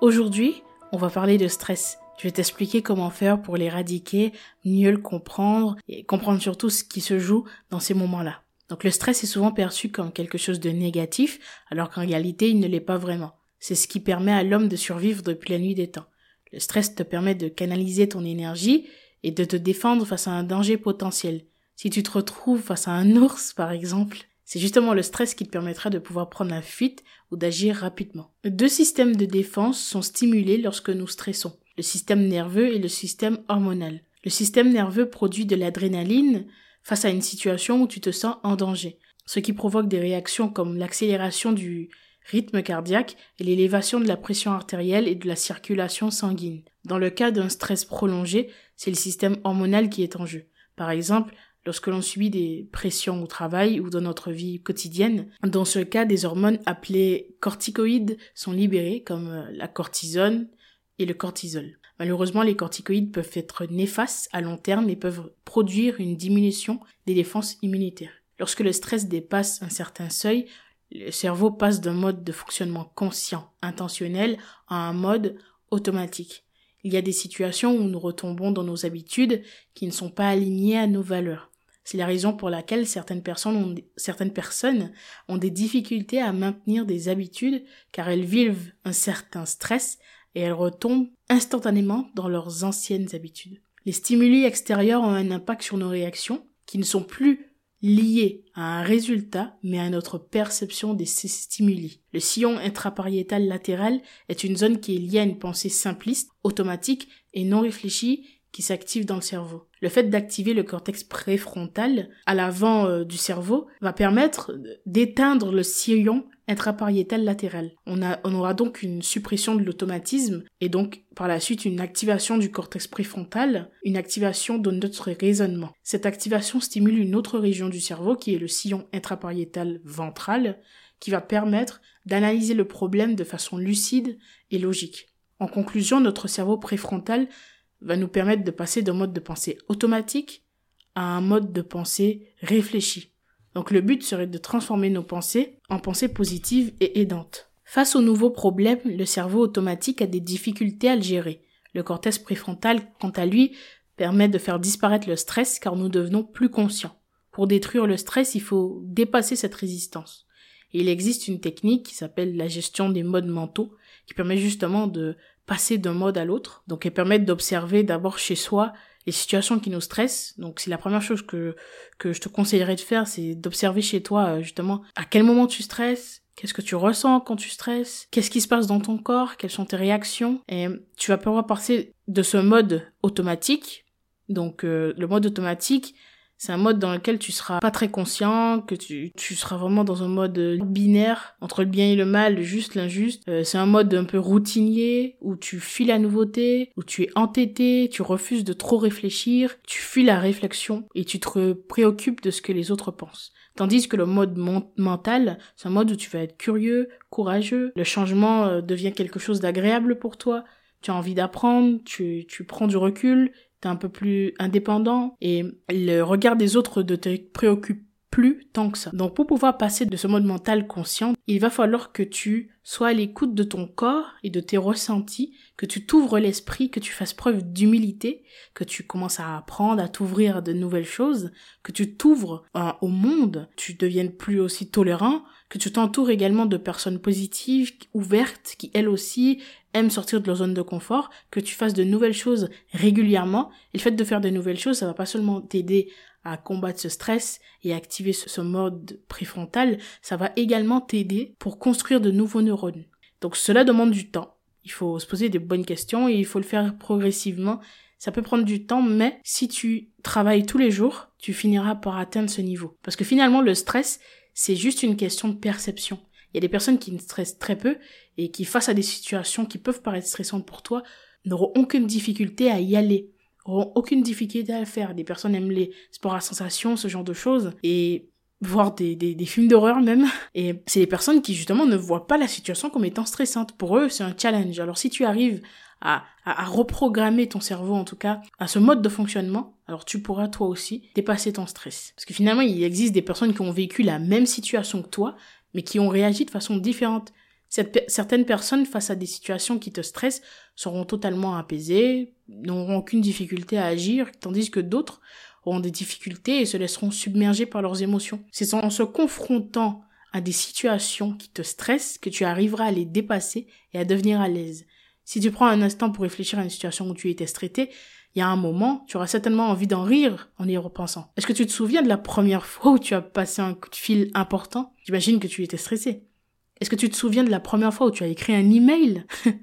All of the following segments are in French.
Aujourd'hui, on va parler de stress. Je vais t'expliquer comment faire pour l'éradiquer, mieux le comprendre et comprendre surtout ce qui se joue dans ces moments-là. Donc le stress est souvent perçu comme quelque chose de négatif, alors qu'en réalité il ne l'est pas vraiment. C'est ce qui permet à l'homme de survivre depuis la nuit des temps. Le stress te permet de canaliser ton énergie et de te défendre face à un danger potentiel. Si tu te retrouves face à un ours, par exemple, c'est justement le stress qui te permettra de pouvoir prendre la fuite ou d'agir rapidement. Deux systèmes de défense sont stimulés lorsque nous stressons, le système nerveux et le système hormonal. Le système nerveux produit de l'adrénaline face à une situation où tu te sens en danger, ce qui provoque des réactions comme l'accélération du rythme cardiaque et l'élévation de la pression artérielle et de la circulation sanguine. Dans le cas d'un stress prolongé, c'est le système hormonal qui est en jeu. Par exemple, lorsque l'on subit des pressions au travail ou dans notre vie quotidienne. Dans ce cas, des hormones appelées corticoïdes sont libérées, comme euh, la cortisone et le cortisol. Malheureusement, les corticoïdes peuvent être néfastes à long terme et peuvent produire une diminution des défenses immunitaires. Lorsque le stress dépasse un certain seuil, le cerveau passe d'un mode de fonctionnement conscient, intentionnel, à un mode automatique. Il y a des situations où nous retombons dans nos habitudes qui ne sont pas alignées à nos valeurs. C'est la raison pour laquelle certaines personnes, ont, des difficultés à maintenir des habitudes car elles vivent un certain stress et elles retombent instantanément dans leurs anciennes habitudes. Les stimuli extérieurs ont un impact sur nos réactions qui ne sont plus liés à un résultat mais à notre perception de ces stimuli. Le sillon intrapariétal latéral est une zone qui est liée à une pensée simpliste, automatique et non réfléchie qui s'active dans le cerveau. Le fait d'activer le cortex préfrontal à l'avant euh, du cerveau va permettre d'éteindre le sillon intrapariétal latéral. On, aura donc une suppression de l'automatisme et donc par la suite une activation du cortex préfrontal, une activation de notre raisonnement. Cette activation stimule une autre région du cerveau qui est le sillon intrapariétal ventral qui va permettre d'analyser le problème de façon lucide et logique. En conclusion, notre cerveau préfrontal va nous permettre de passer d'un mode de pensée automatique à un mode de pensée réfléchi. Donc le but serait de transformer nos pensées en pensées positives et aidantes. Face aux nouveaux problèmes, le cerveau automatique a des difficultés à le gérer. Le cortex préfrontal, quant à lui, permet de faire disparaître le stress car nous devenons plus conscients. Pour détruire le stress, il faut dépasser cette résistance. Il existe une technique qui s'appelle la gestion des modes mentaux, qui permet justement de passer d'un mode à l'autre. Donc, elles permettent d'observer d'abord chez soi les situations qui nous stressent. Donc, c'est la première chose que, que je te conseillerais de faire, c'est d'observer chez toi, euh, justement, à quel moment tu stresses, Qu'est-ce que tu ressens quand tu stresses Qu'est-ce qui se passe dans ton corps Quelles sont tes réactions Et tu vas pouvoir passer de ce mode automatique. Donc euh, le mode automatique, c'est un mode dans lequel tu seras pas très conscient, que tu, tu seras vraiment dans un mode binaire entre le bien et le mal, le juste, l'injuste. Euh, c'est un mode un peu routinier où tu fuis la nouveauté, où tu es entêté, tu refuses de trop réfléchir, tu fuis la réflexion et tu te préoccupes de ce que les autres pensent. Tandis que le mode mental, c'est un mode où tu vas être curieux, courageux, le changement euh, devient quelque chose d'agréable pour toi, tu as envie d'apprendre, tu, tu prends du recul t'es un peu plus indépendant et le regard des autres ne te préoccupe plus tant que ça. Donc pour pouvoir passer de ce mode mental conscient, il va falloir que tu sois à l'écoute de ton corps et de tes ressentis, que tu t'ouvres l'esprit, que tu fasses preuve d'humilité, que tu commences à apprendre, à t'ouvrir à de nouvelles choses, que tu t'ouvres euh, au monde, tu deviennes plus aussi tolérant, que tu t'entoures également de personnes positives, ouvertes, qui elles aussi aiment sortir de leur zone de confort, que tu fasses de nouvelles choses régulièrement. Et le fait de faire de nouvelles choses, ça va pas seulement t'aider à combattre ce stress et activer ce, mode préfrontal, ça va également t'aider pour construire de nouveaux neurones. Donc cela demande du temps. Il faut se poser des bonnes questions et il faut le faire progressivement. Ça peut prendre du temps, mais si tu travailles tous les jours, tu finiras par atteindre ce niveau. Parce que finalement, le stress, c'est juste une question de perception. Il y a des personnes qui ne stressent très peu et qui, face à des situations qui peuvent paraître stressantes pour toi, n'auront aucune difficulté à y aller, n'auront aucune difficulté à le faire. Des personnes aiment les sports à sensation, ce genre de choses, et voir des, des, des films d'horreur même. Et c'est des personnes qui justement ne voient pas la situation comme étant stressante. Pour eux, c'est un challenge. Alors si tu arrives à, à, reprogrammer ton cerveau en tout cas à ce mode de fonctionnement, alors tu pourras toi aussi dépasser ton stress. Parce que finalement, il existe des personnes qui ont vécu la même situation que toi, mais qui ont réagi de façon différente. certaines personnes, face à des situations qui te stressent, seront totalement apaisées, n'auront aucune difficulté à agir, tandis que d'autres auront des difficultés et se laisseront submerger par leurs émotions. C'est en se confrontant à des situations qui te stressent que tu arriveras à les dépasser et à devenir à l'aise. Si tu prends un instant pour réfléchir à une situation où tu étais stressé, il y a un moment, tu auras certainement envie d'en rire en y repensant. Est-ce que tu te souviens de la première fois où tu as passé un coup de fil important? J'imagine que tu étais stressé. Est-ce que tu te souviens de la première fois où tu as écrit un email?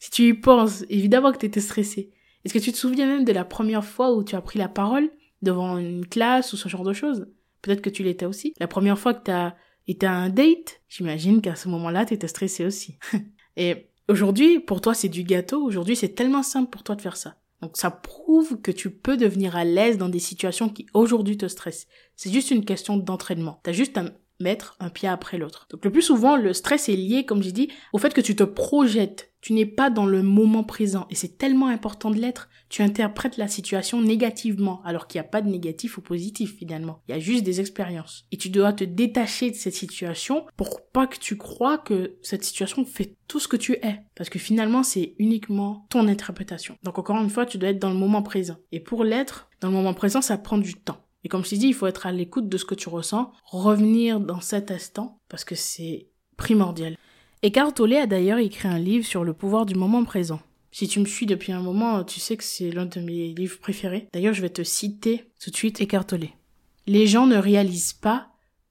Si tu y penses, évidemment que tu étais stressé. Est-ce que tu te souviens même de la première fois où tu as pris la parole devant une classe ou ce genre de choses? Peut-être que tu l'étais aussi. La première fois que tu as été à un date, j'imagine qu'à ce moment-là, tu étais stressé aussi. Et aujourd'hui, pour toi, c'est du gâteau. Aujourd'hui, c'est tellement simple pour toi de faire ça. Donc ça prouve que tu peux devenir à l'aise dans des situations qui aujourd'hui te stressent. C'est juste une question d'entraînement. T'as juste à mettre un pied après l'autre. Donc le plus souvent, le stress est lié, comme j'ai dit, au fait que tu te projettes. Tu n'es pas dans le moment présent. Et c'est tellement important de l'être. Tu interprètes la situation négativement, alors qu'il n'y a pas de négatif ou positif finalement. Il y a juste des expériences. Et tu dois te détacher de cette situation pour pas que tu crois que cette situation fait tout ce que tu es. Parce que finalement, c'est uniquement ton interprétation. Donc encore une fois, tu dois être dans le moment présent. Et pour l'être, dans le moment présent, ça prend du temps. Et comme je t'ai dit, il faut être à l'écoute de ce que tu ressens, revenir dans cet instant, parce que c'est primordial. Eckhart Tolle a d'ailleurs écrit un livre sur le pouvoir du moment présent. Si tu me suis depuis un moment, tu sais que c'est l'un de mes livres préférés. D'ailleurs, je vais te citer tout de suite Eckhart Tolle. Les gens ne réalisent pas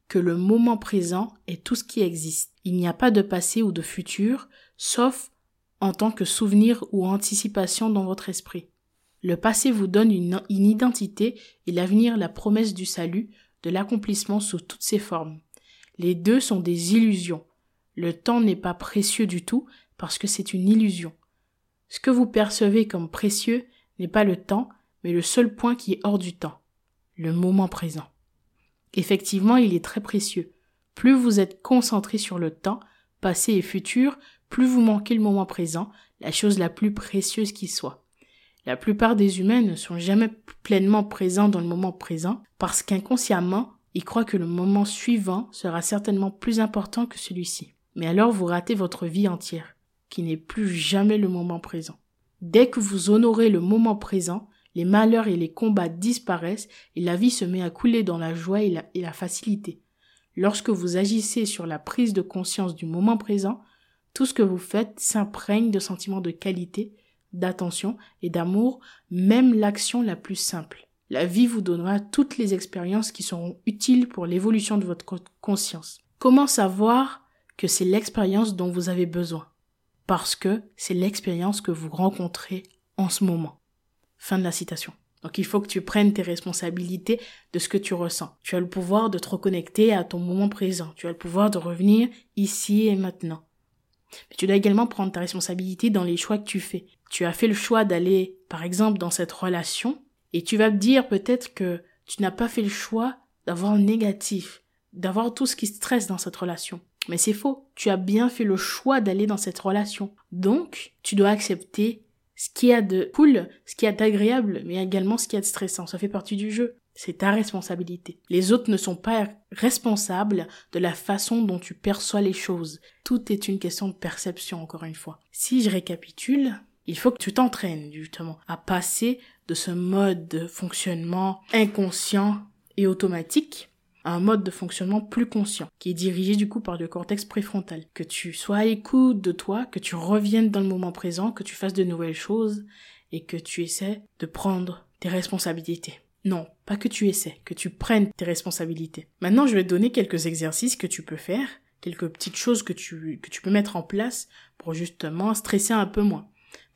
que le moment présent est tout ce qui existe. Il n'y a pas de passé ou de futur, sauf en tant que souvenir ou anticipation dans votre esprit. Le passé vous donne une, identité et l'avenir la promesse du salut, de l'accomplissement sous toutes ses formes. Les deux sont des illusions. Le temps n'est pas précieux du tout parce que c'est une illusion. Ce que vous percevez comme précieux n'est pas le temps, mais le seul point qui est hors du temps, le moment présent. Effectivement, il est très précieux. Plus vous êtes concentré sur le temps, passé et futur, plus vous manquez le moment présent, la chose la plus précieuse qui soit. La plupart des humains ne sont jamais pleinement présents dans le moment présent parce qu'inconsciemment, ils croient que le moment suivant sera certainement plus important que celui-ci. Mais alors vous ratez votre vie entière, qui n'est plus jamais le moment présent. Dès que vous honorez le moment présent, les malheurs et les combats disparaissent et la vie se met à couler dans la joie et la, et facilité. Lorsque vous agissez sur la prise de conscience du moment présent, tout ce que vous faites s'imprègne de sentiments de qualité d'attention et d'amour, même l'action la plus simple. La vie vous donnera toutes les expériences qui seront utiles pour l'évolution de votre conscience. Comment savoir que c'est l'expérience dont vous avez besoin Parce que c'est l'expérience que vous rencontrez en ce moment. Fin de la citation. Donc il faut que tu prennes tes responsabilités de ce que tu ressens. Tu as le pouvoir de te reconnecter à ton moment présent. Tu as le pouvoir de revenir ici et maintenant. Mais tu dois également prendre ta responsabilité dans les choix que tu fais. Tu as fait le choix d'aller, par exemple, dans cette relation, et tu vas me dire peut-être que tu n'as pas fait le choix d'avoir négatif, d'avoir tout ce qui stresse dans cette relation. Mais c'est faux. Tu as bien fait le choix d'aller dans cette relation. Donc, tu dois accepter ce qu'il y a de cool, ce qu'il y a d'agréable, mais également ce qu'il y a de stressant. Ça fait partie du jeu. C'est ta responsabilité. Les autres ne sont pas responsables de la façon dont tu perçois les choses. Tout est une question de perception, encore une fois. Si je récapitule, il faut que tu t'entraînes, justement, à passer de ce mode de fonctionnement inconscient et automatique un mode de fonctionnement plus conscient, qui est dirigé du coup par le cortex préfrontal. Que tu sois à écoute de toi, que tu reviennes dans le moment présent, que tu fasses de nouvelles choses et que tu essaies de prendre tes responsabilités. Non, pas que tu essaies, que tu prennes tes responsabilités. Maintenant, je vais te donner quelques exercices que tu peux faire, quelques petites choses que tu, que tu peux mettre en place pour justement stresser un peu moins.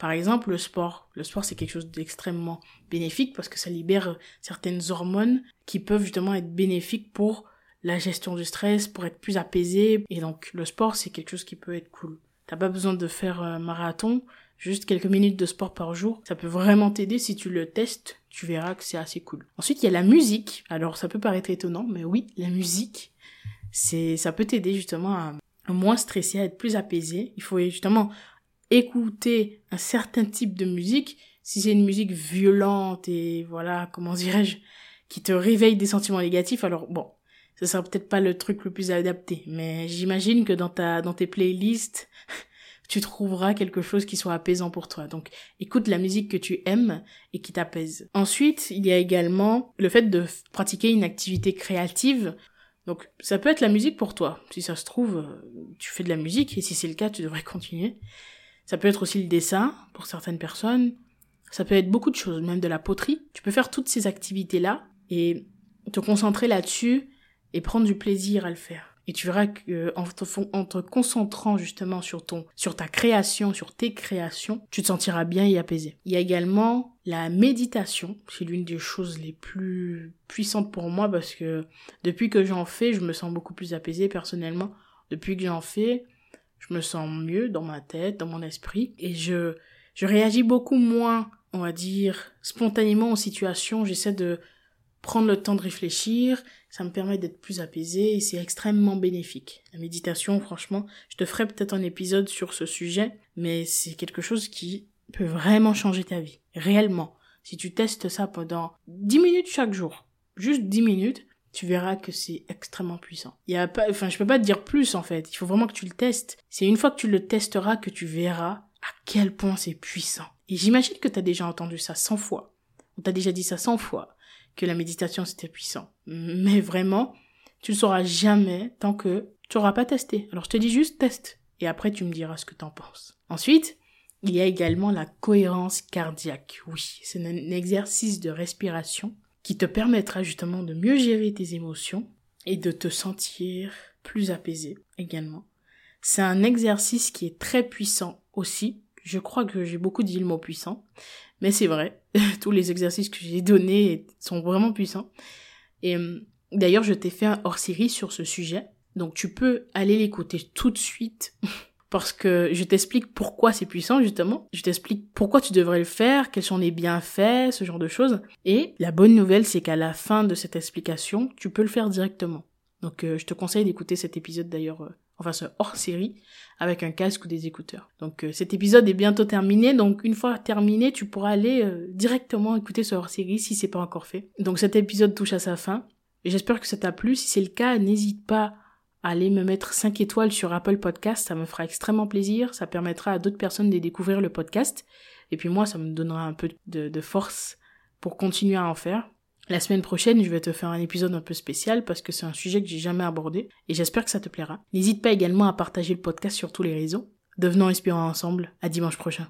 Par exemple, le sport. Le sport, c'est quelque chose d'extrêmement bénéfique parce que ça libère certaines hormones qui peuvent justement être bénéfiques pour la gestion du stress, pour être plus apaisé. Et donc le sport, c'est quelque chose qui peut être cool. T'as pas besoin de faire un marathon, juste quelques minutes de sport par jour. Ça peut vraiment t'aider si tu le testes, tu verras que c'est assez cool. Ensuite, il y a la musique. Alors ça peut paraître étonnant, mais oui, la musique, c'est ça peut t'aider justement à moins stresser, à être plus apaisé. Il faut justement écouter un certain type de musique. Si c'est une musique violente et voilà, comment dirais-je, qui te réveille des sentiments négatifs, alors bon, ce sera peut-être pas le truc le plus adapté, mais j'imagine que dans ta dans tes playlists, tu trouveras quelque chose qui soit apaisant pour toi. Donc écoute la musique que tu aimes et qui t'apaise. Ensuite, il y a également le fait de pratiquer une activité créative. Donc ça peut être la musique pour toi. Si ça se trouve, tu fais de la musique et si c'est le cas, tu devrais continuer. Ça peut être aussi le dessin pour certaines personnes. Ça peut être beaucoup de choses, même de la poterie. Tu peux faire toutes ces activités-là et te concentrer là-dessus et prendre du plaisir à le faire. Et tu verras que en te, te concentrant justement sur ton, sur ta création, sur tes créations, tu te sentiras bien et apaisé. Il y a également la méditation. C'est l'une des choses les plus puissantes pour moi parce que depuis que j'en fais, je me sens beaucoup plus apaisé personnellement. Depuis que j'en fais, je me sens mieux dans ma tête, dans mon esprit et je, je réagis beaucoup moins, on va dire, spontanément aux situations. J'essaie de prendre le temps de réfléchir, ça me permet d'être plus apaisé et c'est extrêmement bénéfique. La méditation, franchement, je te ferai peut-être un épisode sur ce sujet, mais c'est quelque chose qui peut vraiment changer ta vie. Réellement. Si tu testes ça pendant 10 minutes chaque jour, juste 10 minutes, tu verras que c'est extrêmement puissant. Il y a pas, enfin, je peux pas te dire plus, en fait. Il faut vraiment que tu le testes. C'est une fois que tu le testeras que tu verras à quel point c'est puissant. Et j'imagine que tu as déjà entendu ça 100 fois. On t'a déjà dit ça 100 fois que la méditation c'était puissant. Mais vraiment, tu ne sauras jamais tant que tu n'auras pas testé. Alors je te dis juste teste et après tu me diras ce que tu en penses. Ensuite, il y a également la cohérence cardiaque. Oui, c'est un exercice de respiration qui te permettra justement de mieux gérer tes émotions et de te sentir plus apaisé également. C'est un exercice qui est très puissant aussi. Je crois que j'ai beaucoup dit le mot puissant, mais c'est vrai, tous les exercices que j'ai donnés sont vraiment puissants. Et euh, d'ailleurs, je t'ai fait un hors-série sur ce sujet. Donc tu peux aller l'écouter tout de suite parce que je t'explique pourquoi c'est puissant justement. Je t'explique pourquoi tu devrais le faire, quels sont les bienfaits, ce genre de choses. Et la bonne nouvelle, c'est qu'à la fin de cette explication, tu peux le faire directement. Donc euh, je te conseille d'écouter cet épisode d'ailleurs euh, enfin ce hors série, avec un casque ou des écouteurs. Donc euh, cet épisode est bientôt terminé, donc une fois terminé, tu pourras aller directement écouter ce hors série si c'est pas encore fait. Donc cet épisode touche à sa fin. J'espère que ça t'a plu. Si c'est le cas, n'hésite pas à aller me mettre 5 étoiles sur Apple Podcast, ça me fera extrêmement plaisir, ça permettra à d'autres personnes de découvrir le podcast, et puis moi ça me donnera un peu de force pour continuer à en faire. La semaine prochaine, je vais te faire un épisode un peu spécial parce que c'est un sujet que j'ai jamais abordé et j'espère que ça te plaira. N'hésite pas également à partager le podcast sur tous les réseaux. Devenons inspirants ensemble. À dimanche prochain.